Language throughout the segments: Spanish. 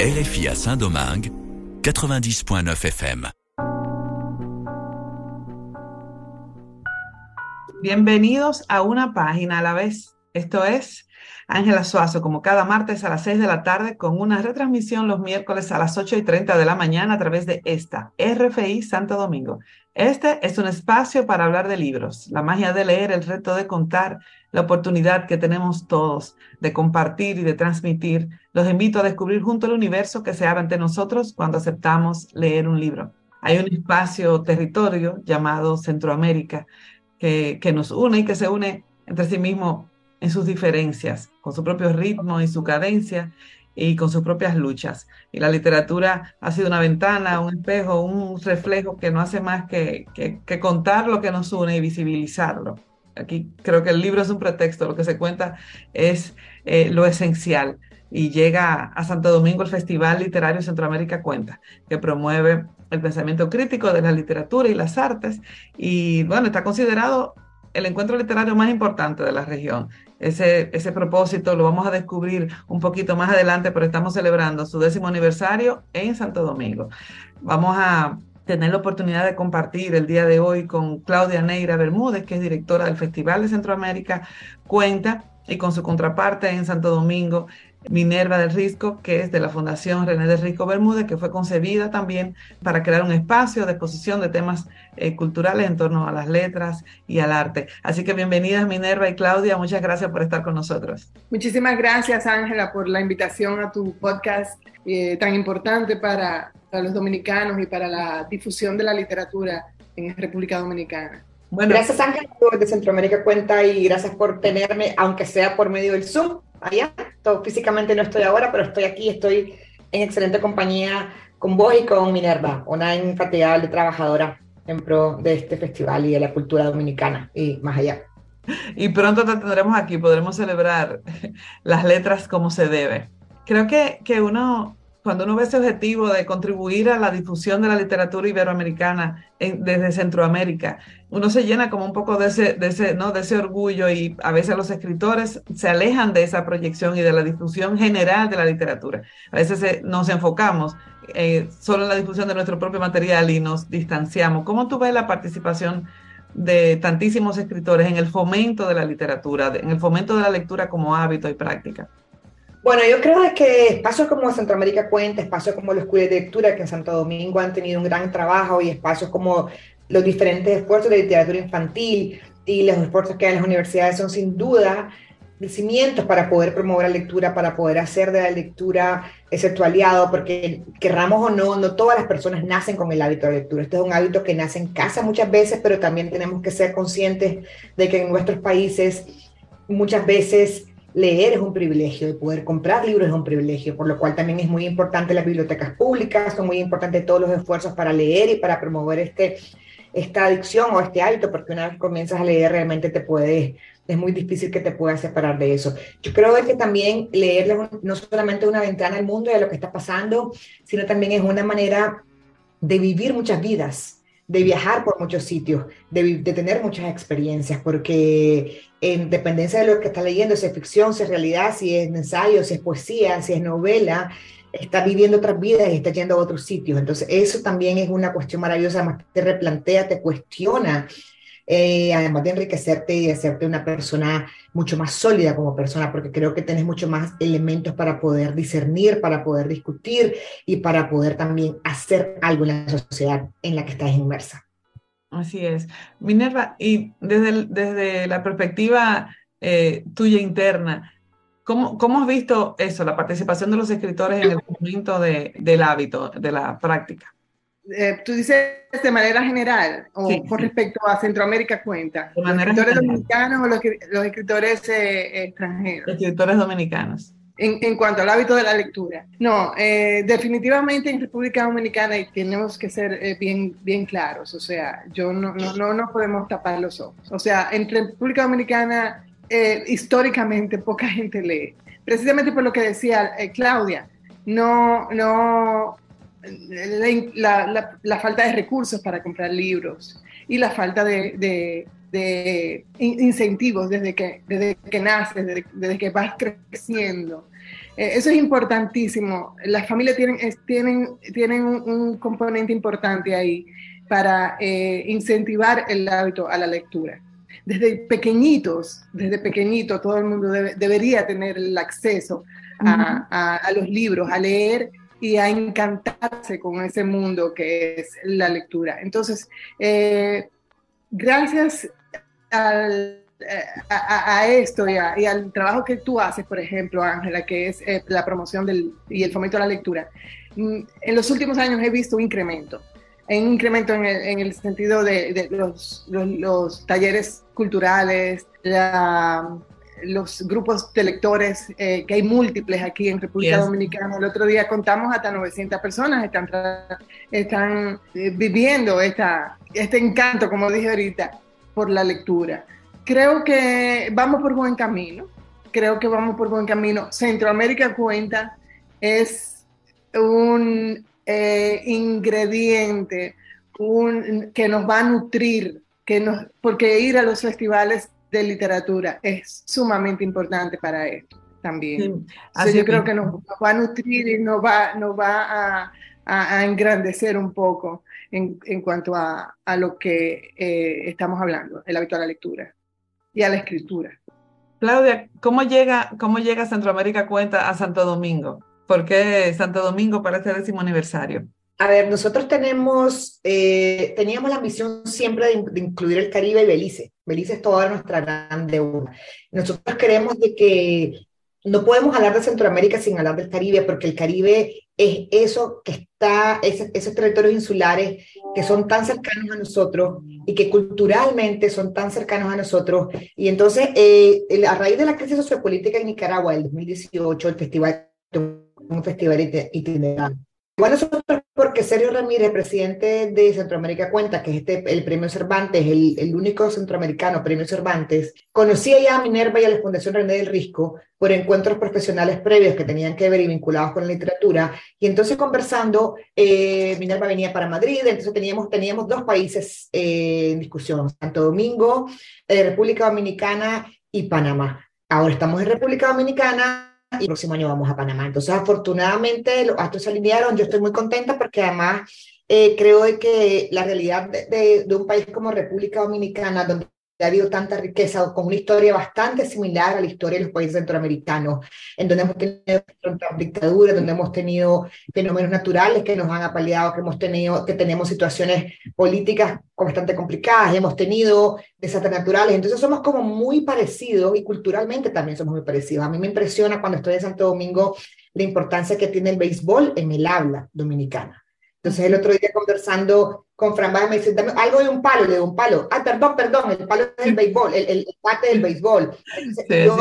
RFI à Saint-Domingue, 90.9 FM. Bienvenidos a una página a la vez. Esto es Ángela Suazo, como cada martes a las 6 de la tarde, con una retransmisión los miércoles a las 8 y 30 de la mañana a través de esta, RFI Santo Domingo. Este es un espacio para hablar de libros, la magia de leer, el reto de contar, la oportunidad que tenemos todos de compartir y de transmitir. Los invito a descubrir junto al universo que se abre ante nosotros cuando aceptamos leer un libro. Hay un espacio territorio llamado Centroamérica que, que nos une y que se une entre sí mismo en sus diferencias, con su propio ritmo y su cadencia y con sus propias luchas. Y la literatura ha sido una ventana, un espejo, un reflejo que no hace más que, que, contar lo que nos une y visibilizarlo. Aquí creo que el libro es un pretexto, lo que se cuenta es eh, lo esencial. Y llega a Santo Domingo el Festival Literario Centroamérica Cuenta, que promueve el pensamiento crítico de la literatura y las artes. Y bueno, está considerado el encuentro literario más importante de la región. Ese, ese propósito lo vamos a descubrir un poquito más adelante, pero estamos celebrando su décimo aniversario en Santo Domingo. Vamos a tener la oportunidad de compartir el día de hoy con Claudia Neira Bermúdez, que es directora del Festival de Centroamérica Cuenta, y con su contraparte en Santo Domingo, Minerva del Risco, que es de la Fundación René del Risco Bermúdez, que fue concebida también para crear un espacio de exposición de temas eh, culturales en torno a las letras y al arte. Así que bienvenidas Minerva y Claudia, muchas gracias por estar con nosotros. Muchísimas gracias Ángela por la invitación a tu podcast eh, tan importante para, para los dominicanos y para la difusión de la literatura en República Dominicana. Bueno, gracias Ángela de Centroamérica Cuenta y gracias por tenerme, aunque sea por medio del Zoom allá. físicamente no estoy ahora, pero estoy aquí, estoy en excelente compañía con vos y con Minerva, una infatigable trabajadora en pro de este festival y de la cultura dominicana y más allá. Y pronto te tendremos aquí, podremos celebrar las letras como se debe. Creo que, que uno cuando uno ve ese objetivo de contribuir a la difusión de la literatura iberoamericana desde Centroamérica, uno se llena como un poco de ese, de, ese, ¿no? de ese orgullo y a veces los escritores se alejan de esa proyección y de la difusión general de la literatura. A veces nos enfocamos eh, solo en la difusión de nuestro propio material y nos distanciamos. ¿Cómo tú ves la participación de tantísimos escritores en el fomento de la literatura, en el fomento de la lectura como hábito y práctica? Bueno, yo creo que espacios como Centroamérica Cuenta, espacios como los escuelas de lectura que en Santo Domingo han tenido un gran trabajo y espacios como los diferentes esfuerzos de literatura infantil y los esfuerzos que hay en las universidades son sin duda cimientos para poder promover la lectura, para poder hacer de la lectura ese aliado, porque querramos o no, no todas las personas nacen con el hábito de lectura. Este es un hábito que nace en casa muchas veces, pero también tenemos que ser conscientes de que en nuestros países muchas veces leer es un privilegio, de poder comprar libros es un privilegio, por lo cual también es muy importante las bibliotecas públicas, son muy importantes todos los esfuerzos para leer y para promover este, esta adicción o este hábito, porque una vez comienzas a leer realmente te puedes, es muy difícil que te puedas separar de eso. Yo creo que también leer no solamente una ventana al mundo de lo que está pasando, sino también es una manera de vivir muchas vidas de viajar por muchos sitios, de, tener muchas experiencias, porque en dependencia de lo que está leyendo, si es ficción, si es realidad, si es ensayo, si es poesía, si es novela, está viviendo otras vidas y está yendo a otros sitios. Entonces, eso también es una cuestión maravillosa, además te replantea, te cuestiona eh, además de enriquecerte y hacerte una persona mucho más sólida como persona, porque creo que tienes mucho más elementos para poder discernir, para poder discutir y para poder también hacer algo en la sociedad en la que estás inmersa. Así es. Minerva, y desde, desde la perspectiva eh, tuya interna, ¿cómo, ¿cómo, has visto eso, la participación de los escritores en el momento de, del hábito, de la práctica? Eh, tú dices de manera general o con respecto a Centroamérica cuenta, ¿los escritores dominicanos o los, escritores eh, extranjeros? Escritores dominicanos. En, en, cuanto al hábito de la lectura. No, eh, definitivamente en República Dominicana y tenemos que ser bien, bien claros, o sea, yo no, no, no nos podemos tapar los ojos. O sea, en República Dominicana históricamente poca gente lee, precisamente por lo que decía Claudia, no, no la, falta de recursos para comprar libros, y la falta de, incentivos desde que, desde que naces, desde, que vas creciendo. Eh, eso es importantísimo. Las familias tienen, tienen, tienen un, componente importante ahí para eh, incentivar el hábito a la lectura. Desde pequeñitos, desde pequeñito, todo el mundo debería tener el acceso a, los libros, a leer y a encantarse con ese mundo que es la lectura. Entonces, eh, gracias eh, a, esto y, al trabajo que tú haces, por ejemplo, Ángela, que es eh, la promoción del, y el fomento de la lectura, mm, en los últimos años he visto un incremento, un incremento en el, sentido de, los, los, talleres culturales, la, los grupos de lectores, eh, que hay múltiples aquí en República Dominicana. El otro día contamos hasta 900 personas están, están eh, viviendo esta, este encanto, como dije ahorita, por la lectura. Creo que vamos por buen camino. Creo que vamos por buen camino. Centroamérica cuenta es un eh, ingrediente un, que nos va a nutrir, que nos, porque ir a los festivales de literatura es sumamente importante para esto también. yo creo que nos, va a nutrir y nos va, nos va a, engrandecer un poco en, cuanto a, lo que eh, estamos hablando, el hábito a la lectura y a la escritura. Claudia, ¿cómo llega, cómo llega Centroamérica Cuenta a Santo Domingo? ¿Por qué Santo Domingo para este décimo aniversario? A ver, nosotros tenemos, eh, teníamos la misión siempre de, incluir el Caribe y Belice. Belice es toda nuestra gran deuda. Nosotros queremos de que no podemos hablar de Centroamérica sin hablar del Caribe, porque el Caribe es eso que está, esos territorios insulares que son tan cercanos a nosotros y que culturalmente son tan cercanos a nosotros. Y entonces, eh, a raíz de la crisis sociopolítica en Nicaragua del 2018, el festival, un festival itinerante bueno, nosotros porque Sergio Ramírez, presidente de Centroamérica Cuenta, que es este, el premio Cervantes, el, el, único centroamericano premio Cervantes, conocía ya a Minerva y a la Fundación René del Risco por encuentros profesionales previos que tenían que ver y vinculados con la literatura. Y entonces conversando, eh, Minerva venía para Madrid, entonces teníamos, teníamos dos países eh, en discusión, Santo Domingo, eh, República Dominicana y Panamá. Ahora estamos en República Dominicana y el próximo año vamos a Panamá. Entonces, afortunadamente, los astros se alinearon. Yo estoy muy contenta porque además eh, creo que la realidad de, de, un país como República Dominicana, donde ha habido tanta riqueza, con una historia bastante similar a la historia de los países centroamericanos, en donde hemos tenido dictaduras, donde hemos tenido fenómenos naturales que nos han apaleado, que hemos tenido, que tenemos situaciones políticas bastante complicadas, hemos tenido desastres naturales, entonces somos como muy parecidos y culturalmente también somos muy parecidos. A mí me impresiona cuando estoy en Santo Domingo la importancia que tiene el béisbol en el habla dominicana. Entonces el otro día conversando con Fran Baja me dice, dame algo de un palo, le doy un palo. Ah, perdón, perdón, el palo es el béisbol, el, el, parte del béisbol. yo,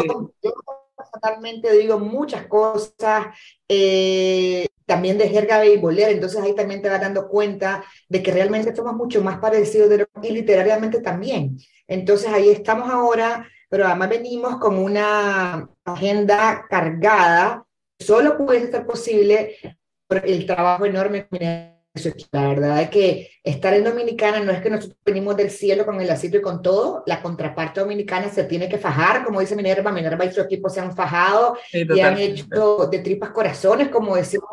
totalmente digo muchas cosas, eh, también de jerga beisbolera, entonces ahí también te vas dando cuenta de que realmente somos mucho más parecidos de lo, y literariamente también. Entonces ahí estamos ahora, pero además venimos con una agenda cargada, solo puede ser posible por el trabajo enorme que la verdad es que estar en Dominicana no es que nosotros venimos del cielo con el asilo y con todo, la contraparte dominicana se tiene que fajar, como dice Minerva, Minerva y su equipo se han fajado y han hecho de tripas corazones, como decimos,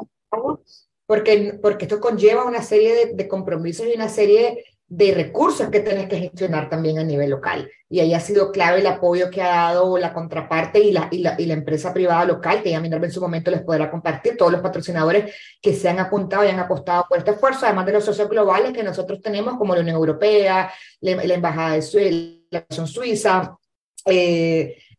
porque, porque esto conlleva una serie de, de compromisos y una serie de recursos que tienes que gestionar también a nivel local. Y ahí ha sido clave el apoyo que ha dado la contraparte y la, y la, y la empresa privada local, que ya Minerva en su momento les podrá compartir, todos los patrocinadores que se han apuntado y han apostado por este esfuerzo, además de los socios globales que nosotros tenemos, como la Unión Europea, la, Embajada de Suiza, la Nación Suiza,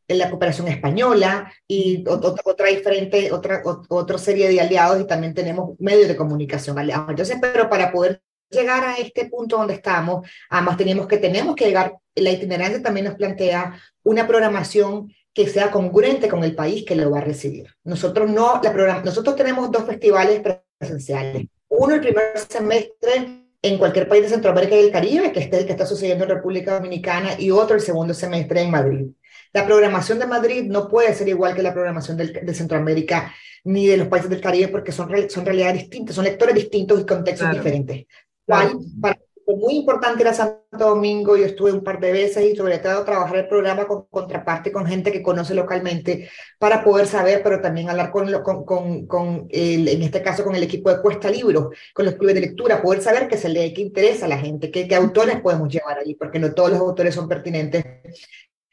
la cooperación española y otra, otra diferente, otra, otra serie de aliados y también tenemos medios de comunicación aliados. Entonces, pero para poder llegar a este punto donde estamos, además tenemos que, tenemos que llegar, la itinerancia también nos plantea una programación que sea congruente con el país que lo va a recibir. Nosotros no, la nosotros tenemos dos festivales presenciales. Uno el primer semestre en cualquier país de Centroamérica y el Caribe, que es el que está sucediendo en República Dominicana, y otro el segundo semestre en Madrid. La programación de Madrid no puede ser igual que la programación de Centroamérica ni de los países del Caribe porque son, son realidades distintas, son lectores distintos y contextos diferentes. ¿Cuál? Para muy importante ir a Santo Domingo, yo estuve un par de veces y sobre todo trabajar el programa con contraparte, con gente que conoce localmente, para poder saber, pero también hablar con, con, con, con el, en este caso con el equipo de Cuesta Libros, con los clubes de lectura, poder saber qué se lee, qué interesa a la gente, qué, qué autores podemos llevar allí, porque no todos los autores son pertinentes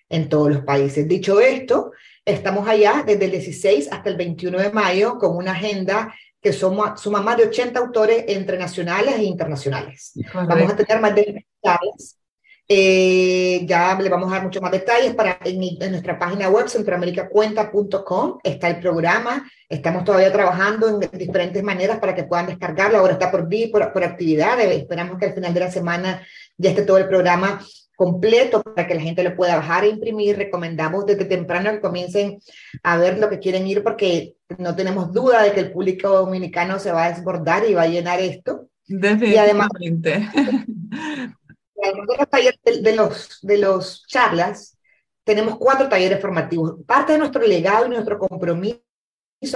en todos los países. Dicho esto, estamos allá desde el 16 hasta el 21 de mayo con una agenda que suma, suma más de 80 autores entre nacionales e internacionales. Vamos a tener más de detalles. Eh, ya le vamos a dar muchos más detalles para en, nuestra página web centroamericacuenta.com está el programa. Estamos todavía trabajando en diferentes maneras para que puedan descargarlo. Ahora está por día, por, por actividades. Esperamos que al final de la semana ya esté todo el programa completo para que la gente lo pueda bajar e imprimir. Recomendamos desde temprano que comiencen a ver lo que quieren ir porque no tenemos duda de que el público dominicano se va a desbordar y va a llenar esto. Y además, de los talleres de, los, de los charlas, tenemos cuatro talleres formativos. Parte de nuestro legado y nuestro compromiso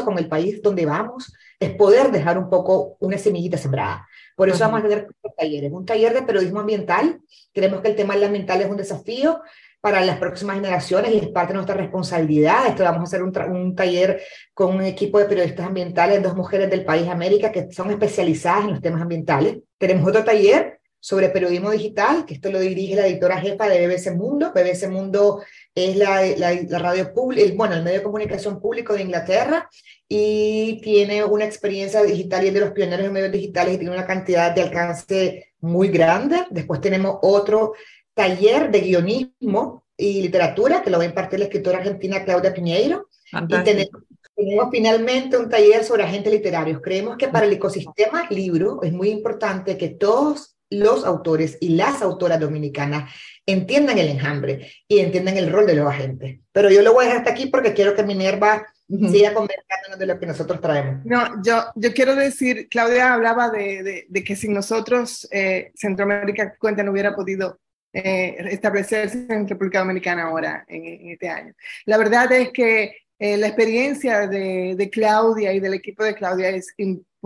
con el país donde vamos es poder dejar un poco una semillita sembrada. Por eso vamos a tener talleres. Un taller de periodismo ambiental. Creemos que el tema ambiental es un desafío para las próximas generaciones y es parte de nuestra responsabilidad. Esto vamos a hacer un, un, taller con un equipo de periodistas ambientales, dos mujeres del país América que son especializadas en los temas ambientales. Tenemos otro taller sobre periodismo digital, que esto lo dirige la editora jefa de BBC Mundo. BBC Mundo es la, la, radio pública, bueno, el medio de comunicación público de Inglaterra y tiene una experiencia digital y es de los pioneros en medios digitales y tiene una cantidad de alcance muy grande. Después tenemos otro taller de guionismo y literatura que lo va a impartir la escritora argentina Claudia Piñeiro. Y tenemos, tenemos, finalmente un taller sobre agentes literarios. Creemos que para el ecosistema libro es muy importante que todos los autores y las autoras dominicanas entiendan el enjambre y entiendan el rol de los agentes. Pero yo lo voy a dejar hasta aquí porque quiero que Minerva siga conversándonos de lo que nosotros traemos. No, yo, yo quiero decir, Claudia hablaba de, de, que si nosotros, eh, Centroamérica Cuenta, no hubiera podido eh, establecerse en República Dominicana ahora, en, este año. La verdad es que eh, la experiencia de, de, Claudia y del equipo de Claudia es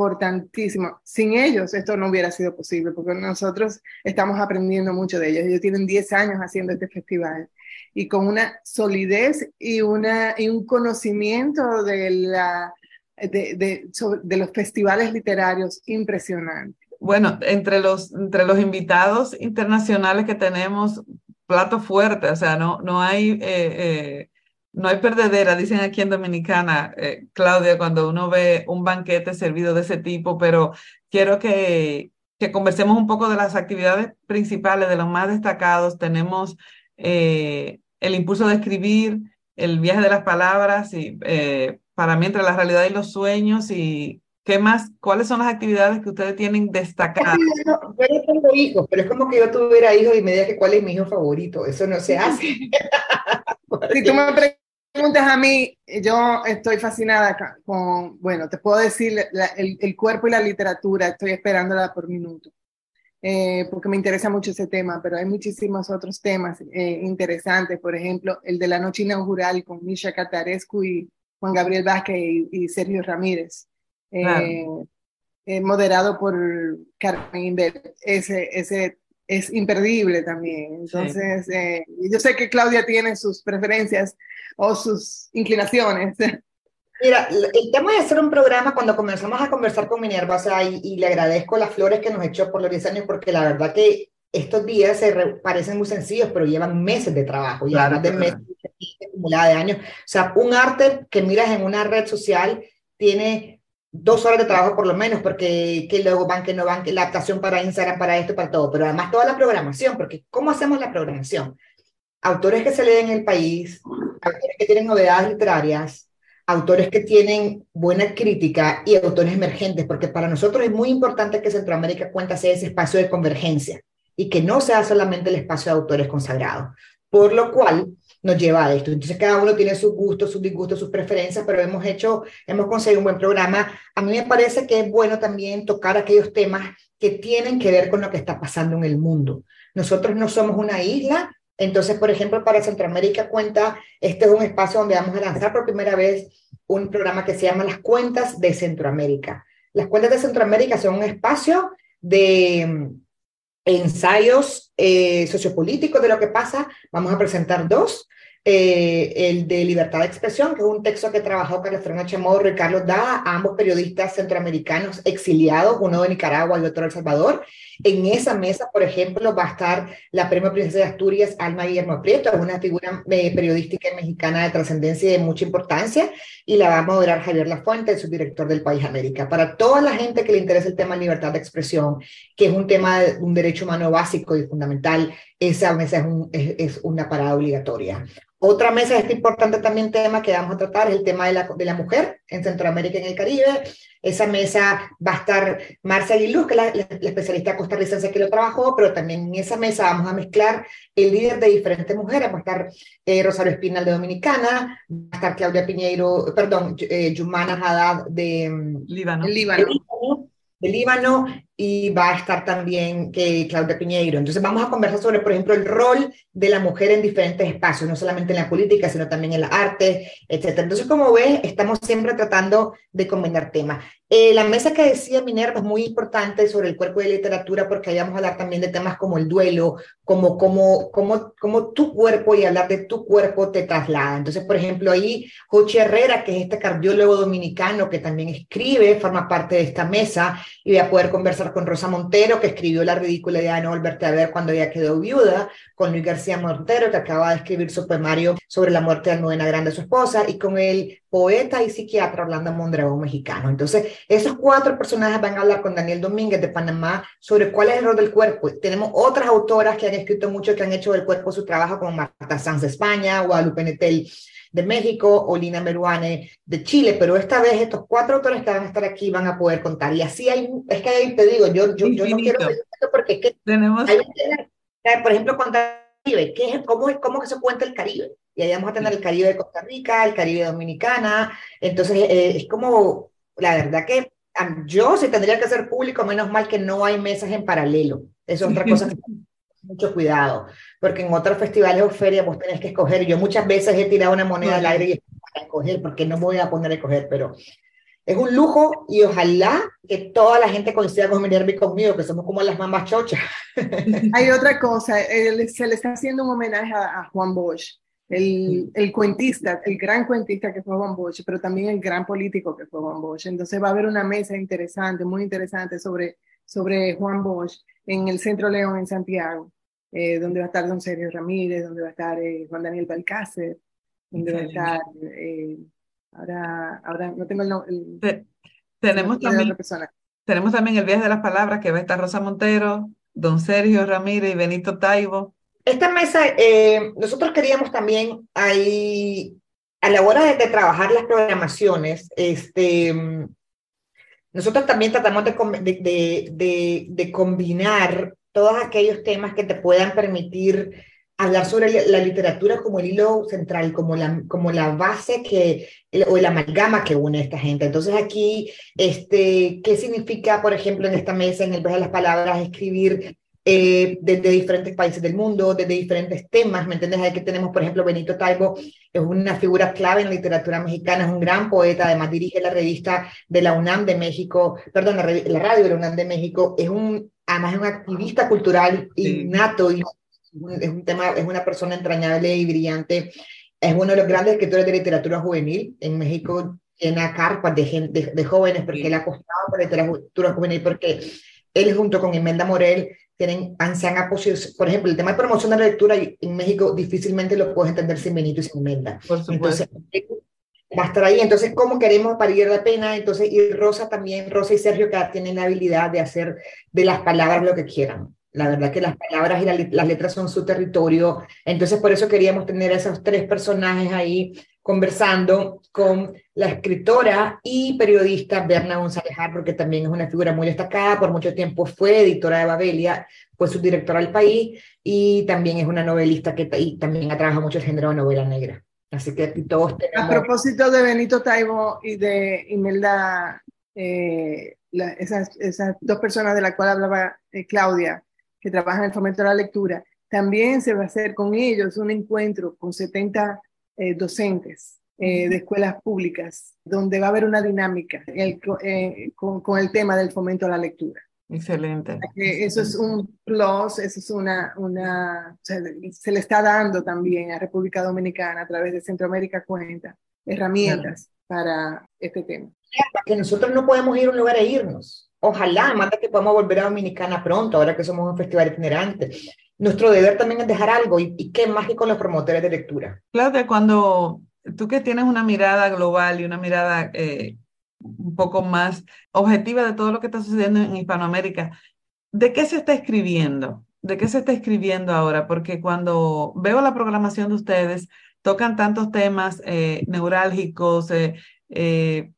importantísimo. Sin ellos esto no hubiera sido posible, porque nosotros estamos aprendiendo mucho de ellos. Ellos tienen 10 años haciendo este festival y con una solidez y, una, y un conocimiento de, la, de, de, los festivales literarios impresionante. Bueno, entre los, entre los invitados internacionales que tenemos, plato fuerte, o sea, no, no hay... Eh, eh, no hay perdedera, dicen aquí en Dominicana, eh, Claudia, cuando uno ve un banquete servido de ese tipo, pero quiero que, que conversemos un poco de las actividades principales, de los más destacados. Tenemos eh, el impulso de escribir, el viaje de las palabras, y eh, para mí entre la realidad y los sueños, y qué más, cuáles son las actividades que ustedes tienen destacadas. Yo no tengo hijos, pero es como que yo tuviera hijos y me diga que cuál es mi hijo favorito, eso no se hace. si tú me preguntas a mí, yo estoy fascinada con, bueno, te puedo decir, el, el, cuerpo y la literatura, estoy esperándola por minuto. Eh, porque me interesa mucho ese tema, pero hay muchísimos otros temas eh, interesantes, por ejemplo, el de la noche inaugural con Misha Catarescu y Juan Gabriel Vázquez y, Sergio Ramírez, eh, moderado por Carmen Inver. Ese, ese es imperdible también. Entonces, yo sé que Claudia tiene sus preferencias o sus inclinaciones. Mira, el tema de hacer un programa, cuando comenzamos a conversar con Minerva, o sea, y, le agradezco las flores que nos echó por los 10 años, porque la verdad que estos días se parecen muy sencillos, pero llevan meses de trabajo, claro, de meses acumulada de años. O sea, un arte que miras en una red social tiene dos horas de trabajo por lo menos, porque que luego van, que no van, que la adaptación para Instagram, para esto, para todo, pero además toda la programación, porque ¿cómo hacemos la programación? Autores que se leen en el país, autores que tienen novedades literarias, autores que tienen buena crítica y autores emergentes, porque para nosotros es muy importante que Centroamérica cuenta sea ese espacio de convergencia y que no sea solamente el espacio de autores consagrados, por lo cual nos lleva a esto. Entonces cada uno tiene sus gustos, sus disgustos, sus preferencias, pero hemos hecho, hemos conseguido un buen programa. A mí me parece que es bueno también tocar aquellos temas que tienen que ver con lo que está pasando en el mundo. Nosotros no somos una isla, entonces, por ejemplo, para Centroamérica Cuenta, este es un espacio donde vamos a lanzar por primera vez un programa que se llama Las Cuentas de Centroamérica. Las Cuentas de Centroamérica son un espacio de ensayos eh, sociopolíticos de lo que pasa. Vamos a presentar dos. Eh, el de Libertad de Expresión, que es un texto que trabajó Carlos Fernando Chamorro y Carlos Dada, ambos periodistas centroamericanos exiliados, uno de Nicaragua y otro de El Salvador. En esa mesa, por ejemplo, va a estar la premio Princesa de Asturias, Alma Guillermo Prieto, es una figura eh, periodística mexicana de trascendencia y de mucha importancia, y la va a moderar Javier Lafuente, el subdirector del País América. Para toda la gente que le interesa el tema de libertad de expresión, que es un tema, un derecho humano básico y fundamental, esa mesa es, un, es, es una parada obligatoria. Otra mesa, este importante también tema que vamos a tratar es el tema de la, de la mujer en Centroamérica y en el Caribe. Esa mesa va a estar Marcia Aguiluz, que es la, la, especialista costarricense que lo trabajó, pero también en esa mesa vamos a mezclar el líder de diferentes mujeres. Va a estar eh, Rosario Espinal de Dominicana, va a estar Claudia Piñeiro, perdón, eh, Yumana Haddad de mm, Líbano. Líbano de Líbano y va a estar también que Claudia Piñeiro. Entonces vamos a conversar sobre, por ejemplo, el rol de la mujer en diferentes espacios, no solamente en la política, sino también en la arte, etc. Entonces, como ves, estamos siempre tratando de combinar temas. Eh, la mesa que decía Minerva es muy importante sobre el cuerpo de literatura porque ahí vamos a hablar también de temas como el duelo, como, como, como, como tu cuerpo y hablar de tu cuerpo te traslada. Entonces, por ejemplo, ahí Jochi Herrera, que es este cardiólogo dominicano que también escribe, forma parte de esta mesa y voy a poder conversar con Rosa Montero, que escribió La ridícula idea de no volverte a ver cuando ella quedó viuda, con Luis García Montero, que acaba de escribir su poemario sobre la muerte de Almudena Grande, su esposa, y con el poeta y psiquiatra Orlando Mondragón mexicano. Entonces, esos cuatro personajes van a hablar con Daniel Domínguez de Panamá sobre cuál es el rol del cuerpo. Tenemos otras autoras que han escrito mucho, que han hecho del cuerpo su trabajo, como Marta Sanz de España, Guadalupe Netel de México, Olina Meruane de Chile, pero esta vez estos cuatro autores que van a estar aquí van a poder contar. Y así hay, es que ahí te digo, yo, yo, yo no quiero porque es que Tenemos... hay, por ejemplo, contar Caribe, ¿qué es, cómo, cómo que se cuenta el Caribe? Y ahí vamos a tener el Caribe de Costa Rica, el Caribe Dominicana, entonces eh, es como, la verdad que yo si tendría que ser público, menos mal que no hay mesas en paralelo, es otra cosa que mucho cuidado, porque en otros festivales o ferias vos tenés que escoger. Yo muchas veces he tirado una moneda al aire y para escoger, porque no voy a poner a escoger, pero es un lujo y ojalá que toda la gente coincida con Minerva conmigo, que somos como las mambas chochas. Hay otra cosa, se le está haciendo un homenaje a, a Juan Bosch, el, el, cuentista, el gran cuentista que fue Juan Bosch, pero también el gran político que fue Juan Bosch. Entonces va a haber una mesa interesante, muy interesante sobre, sobre Juan Bosch en el Centro León en Santiago, eh, donde va a estar don Sergio Ramírez, donde va a estar eh, Juan Daniel Balcácer, donde va a estar, eh, ahora, ahora no tengo el nombre. tenemos, también, tenemos también el Viaje de las Palabras, que va a estar Rosa Montero, don Sergio Ramírez y Benito Taibo. Esta mesa, nosotros queríamos también ahí, a la hora de, de trabajar las programaciones, este nosotros también tratamos de, de, de, combinar todos aquellos temas que te puedan permitir hablar sobre la literatura como el hilo central, como la, como la base que, o el amalgama que une a esta gente. Entonces aquí, este, ¿qué significa, por ejemplo, en esta mesa, en el vez de las palabras, escribir eh, desde diferentes países del mundo, desde diferentes temas, ¿me entiendes? Aquí tenemos, por ejemplo, Benito Taibo, es una figura clave en la literatura mexicana, es un gran poeta, además dirige la revista de la UNAM de México, perdón, la, la radio de la UNAM de México, es un, además es un activista cultural innato, y es un tema, es una persona entrañable y brillante, es uno de los grandes escritores de literatura juvenil en México, llena carpas de, de, de jóvenes, porque él ha apostado por literatura juvenil, porque él junto con Imelda Morel tienen, se han por ejemplo, el tema de promoción de la lectura en México difícilmente lo puedes entender sin Benito y sin Imelda. Entonces, va a estar ahí. Entonces, ¿cómo queremos parir la pena? Entonces, y Rosa también, Rosa y Sergio, que tienen la habilidad de hacer de las palabras lo que quieran. La verdad que las palabras y la, las letras son su territorio. Entonces, por eso queríamos tener a esos tres personajes ahí conversando con la escritora y periodista Berna González porque también es una figura muy destacada, por mucho tiempo fue editora de Babelia, fue subdirectora del país y también es una novelista que y también ha trabajado mucho el género de novela negra. Así que todos tenemos... A propósito de Benito Taibo y de Imelda, eh, la, esas, esas, dos personas de las cuales hablaba eh, Claudia, que trabajan en el fomento de la lectura, también se va a hacer con ellos un encuentro con 70 eh, docentes eh, de escuelas públicas, donde va a haber una dinámica el, eh, con, con, el tema del fomento a la lectura. Excelente. Eso es un plus, eso es una, una se, le está dando también a República Dominicana a través de Centroamérica Cuenta herramientas para este tema. Que nosotros no podemos ir a un lugar e irnos. Ojalá, manda que podamos volver a Dominicana pronto, ahora que somos un festival itinerante. Nuestro deber también es dejar algo, y, qué más que con los promotores de lectura. Claudia, cuando tú que tienes una mirada global y una mirada eh, un poco más objetiva de todo lo que está sucediendo en Hispanoamérica, ¿de qué se está escribiendo? ¿De qué se está escribiendo ahora? Porque cuando veo la programación de ustedes, tocan tantos temas eh, neurálgicos, eh, eh,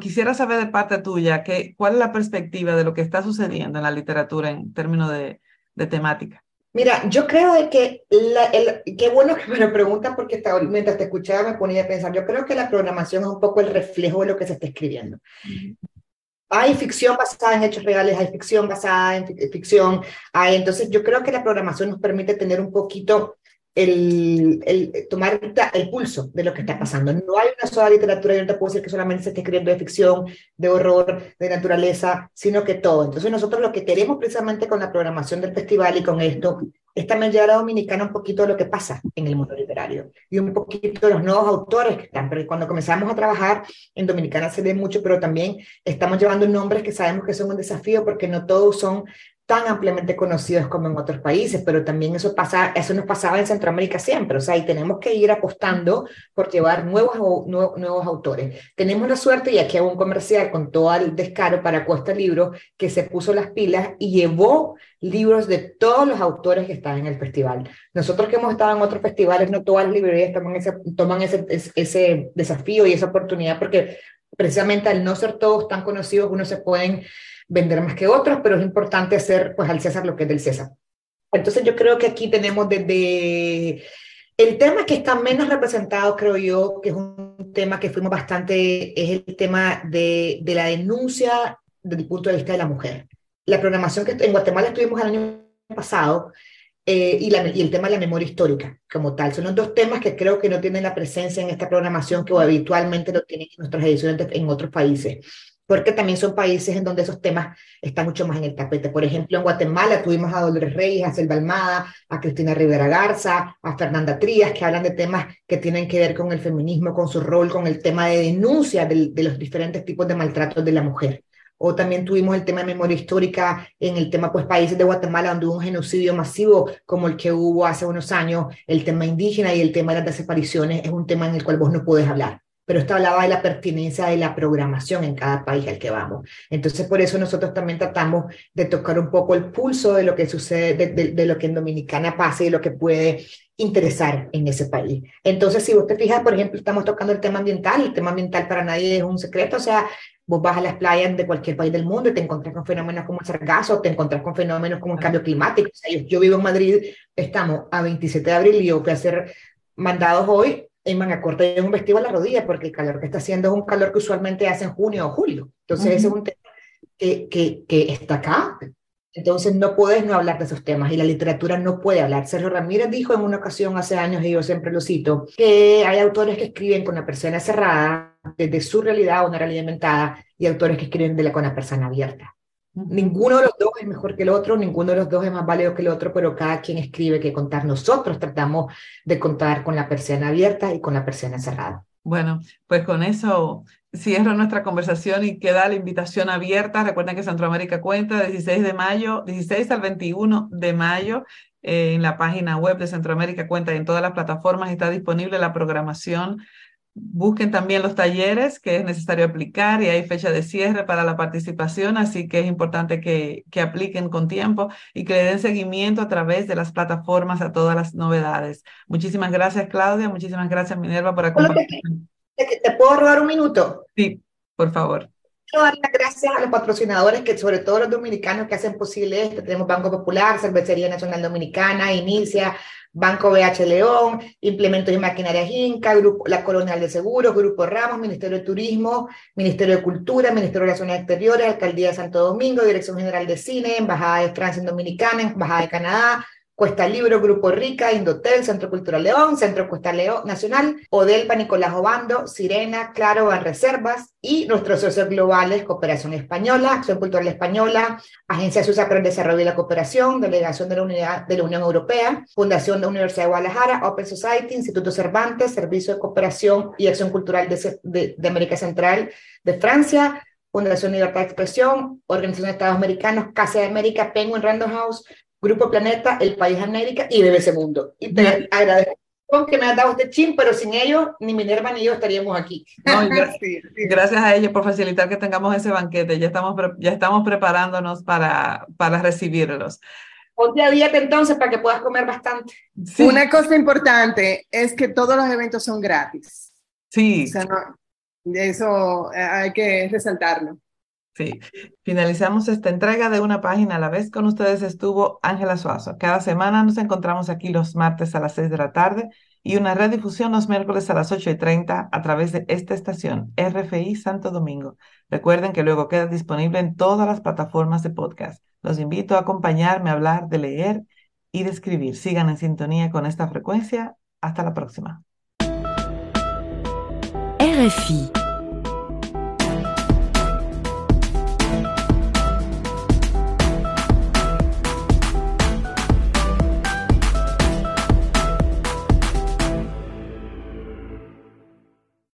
quisiera saber de parte tuya, que, ¿cuál es la perspectiva de lo que está sucediendo en la literatura en términos de, de temática? Mira, yo creo que, la, el, qué bueno que me lo preguntas porque mientras te escuchaba me ponía a pensar, yo creo que la programación es un poco el reflejo de lo que se está escribiendo. Hay ficción basada en hechos reales, hay ficción basada en ficción, hay, entonces yo creo que la programación nos permite tener un poquito el, el, tomar el pulso de lo que está pasando. No hay una sola literatura, yo no te puedo decir que solamente se esté escribiendo de ficción, de horror, de naturaleza, sino que todo. Entonces nosotros lo que queremos precisamente con la programación del festival y con esto es también llevar a Dominicana un poquito de lo que pasa en el mundo literario y un poquito de los nuevos autores que están, porque cuando comenzamos a trabajar en Dominicana se ve mucho, pero también estamos llevando nombres que sabemos que son un desafío porque no todos son tan ampliamente conocidos como en otros países, pero también eso, pasa, eso nos pasaba en Centroamérica siempre, o sea, y tenemos que ir apostando por llevar nuevos, nuevos, nuevos autores. Tenemos la suerte, y aquí hago un comercial con todo el descaro para Cuesta Libro, que se puso las pilas y llevó libros de todos los autores que están en el festival. Nosotros que hemos estado en otros festivales, no todas las librerías toman ese, toman ese, ese desafío y esa oportunidad, porque precisamente al no ser todos tan conocidos, uno se pueden vender más que otros, pero es importante hacer pues al César lo que es del César. Entonces yo creo que aquí tenemos desde el tema que está menos representado, creo yo, que es un tema que fuimos bastante, es el tema de, de la denuncia desde el punto de vista de la mujer. La programación que en Guatemala estuvimos el año pasado eh, y, la, y, el tema de la memoria histórica como tal. Son los dos temas que creo que no tienen la presencia en esta programación que habitualmente lo tienen en nuestras ediciones en otros países porque también son países en donde esos temas están mucho más en el tapete. Por ejemplo, en Guatemala tuvimos a Dolores Reyes, a Selva Almada, a Cristina Rivera Garza, a Fernanda Trías, que hablan de temas que tienen que ver con el feminismo, con su rol, con el tema de denuncia de, los diferentes tipos de maltratos de la mujer. O también tuvimos el tema de memoria histórica en el tema, pues, países de Guatemala, donde hubo un genocidio masivo como el que hubo hace unos años, el tema indígena y el tema de las desapariciones es un tema en el cual vos no puedes hablar pero esto hablaba de la pertinencia de la programación en cada país al que vamos. Entonces, por eso nosotros también tratamos de tocar un poco el pulso de lo que sucede, de, lo que en Dominicana pasa y lo que puede interesar en ese país. Entonces, si vos te fijas, por ejemplo, estamos tocando el tema ambiental, el tema ambiental para nadie es un secreto, o sea, vos vas a las playas de cualquier país del mundo y te encontrás con fenómenos como el sargazo, te encontrás con fenómenos como el cambio climático. O sea, yo, yo, vivo en Madrid, estamos a 27 de abril y yo voy a hacer mandados hoy en manga corta y un vestido a la rodilla, porque el calor que está haciendo es un calor que usualmente hace en junio o julio. Entonces, ese es un tema que, que, que, está acá. Entonces, no puedes no hablar de esos temas y la literatura no puede hablar. Sergio Ramírez dijo en una ocasión hace años, y yo siempre lo cito, que hay autores que escriben con la persona cerrada, desde su realidad una realidad inventada, y autores que escriben de la, con la persona abierta. Ninguno de los dos es mejor que el otro, ninguno de los dos es más válido que el otro, pero cada quien escribe que contar. Nosotros tratamos de contar con la persiana abierta y con la persiana cerrada. Bueno, pues con eso cierro nuestra conversación y queda la invitación abierta. Recuerden que Centroamérica cuenta 16 de mayo, 16 al 21 de mayo eh, en la página web de Centroamérica cuenta y en todas las plataformas está disponible la programación Busquen también los talleres que es necesario aplicar y hay fecha de cierre para la participación, así que es importante que, que apliquen con tiempo y que le den seguimiento a través de las plataformas a todas las novedades. Muchísimas gracias, Claudia. Muchísimas gracias, Minerva, por acompañarnos. ¿Te puedo robar un minuto? Sí, por favor. Quiero dar las gracias a los patrocinadores, que sobre todo los dominicanos que hacen posible esto. Tenemos Banco Popular, Cervecería Nacional Dominicana, Inicia, Banco BH León, Implementos y Maquinarias Inca, Grupo, la Colonial de Seguros, Grupo Ramos, Ministerio de Turismo, Ministerio de Cultura, Ministerio de Relaciones Exteriores, Alcaldía de Santo Domingo, Dirección General de Cine, Embajada de Francia en Dominicana, Embajada de Canadá, Cuesta Libro, Grupo Rica, Indotel, Centro Cultural León, Centro Cuesta León Nacional, Odelpa, Nicolás Obando, Sirena, Claro, Reservas y nuestros socios globales, Cooperación Española, Acción Cultural Española, Agencia Suiza para el Desarrollo y la Cooperación, Delegación de la, Unión Europea, Fundación de la Universidad de Guadalajara, Open Society, Instituto Cervantes, Servicio de Cooperación y Acción Cultural de, de, de América Central de Francia, Fundación Libertad de Expresión, Organización de Estados Americanos, Casa de América, Penguin Random House, Grupo Planeta, El País América y BBC Mundo. Y te agradezco que me ha dado este chin, pero sin ellos, ni Minerva ni yo estaríamos aquí. gracias, a ellos por facilitar que tengamos ese banquete. Ya estamos, ya estamos preparándonos para, para recibirlos. Ponte a dieta entonces para que puedas comer bastante. Una cosa importante es que todos los eventos son gratis. Sí. O sea, no, eso eh, hay que resaltarlo. Sí, finalizamos esta entrega de una página a la vez. Con ustedes estuvo Ángela Suazo. Cada semana nos encontramos aquí los martes a las 6 de la tarde y una redifusión los miércoles a las 8 y 30 a través de esta estación, RFI Santo Domingo. Recuerden que luego queda disponible en todas las plataformas de podcast. Los invito a acompañarme a hablar de leer y de escribir. Sigan en sintonía con esta frecuencia. Hasta la próxima. RFI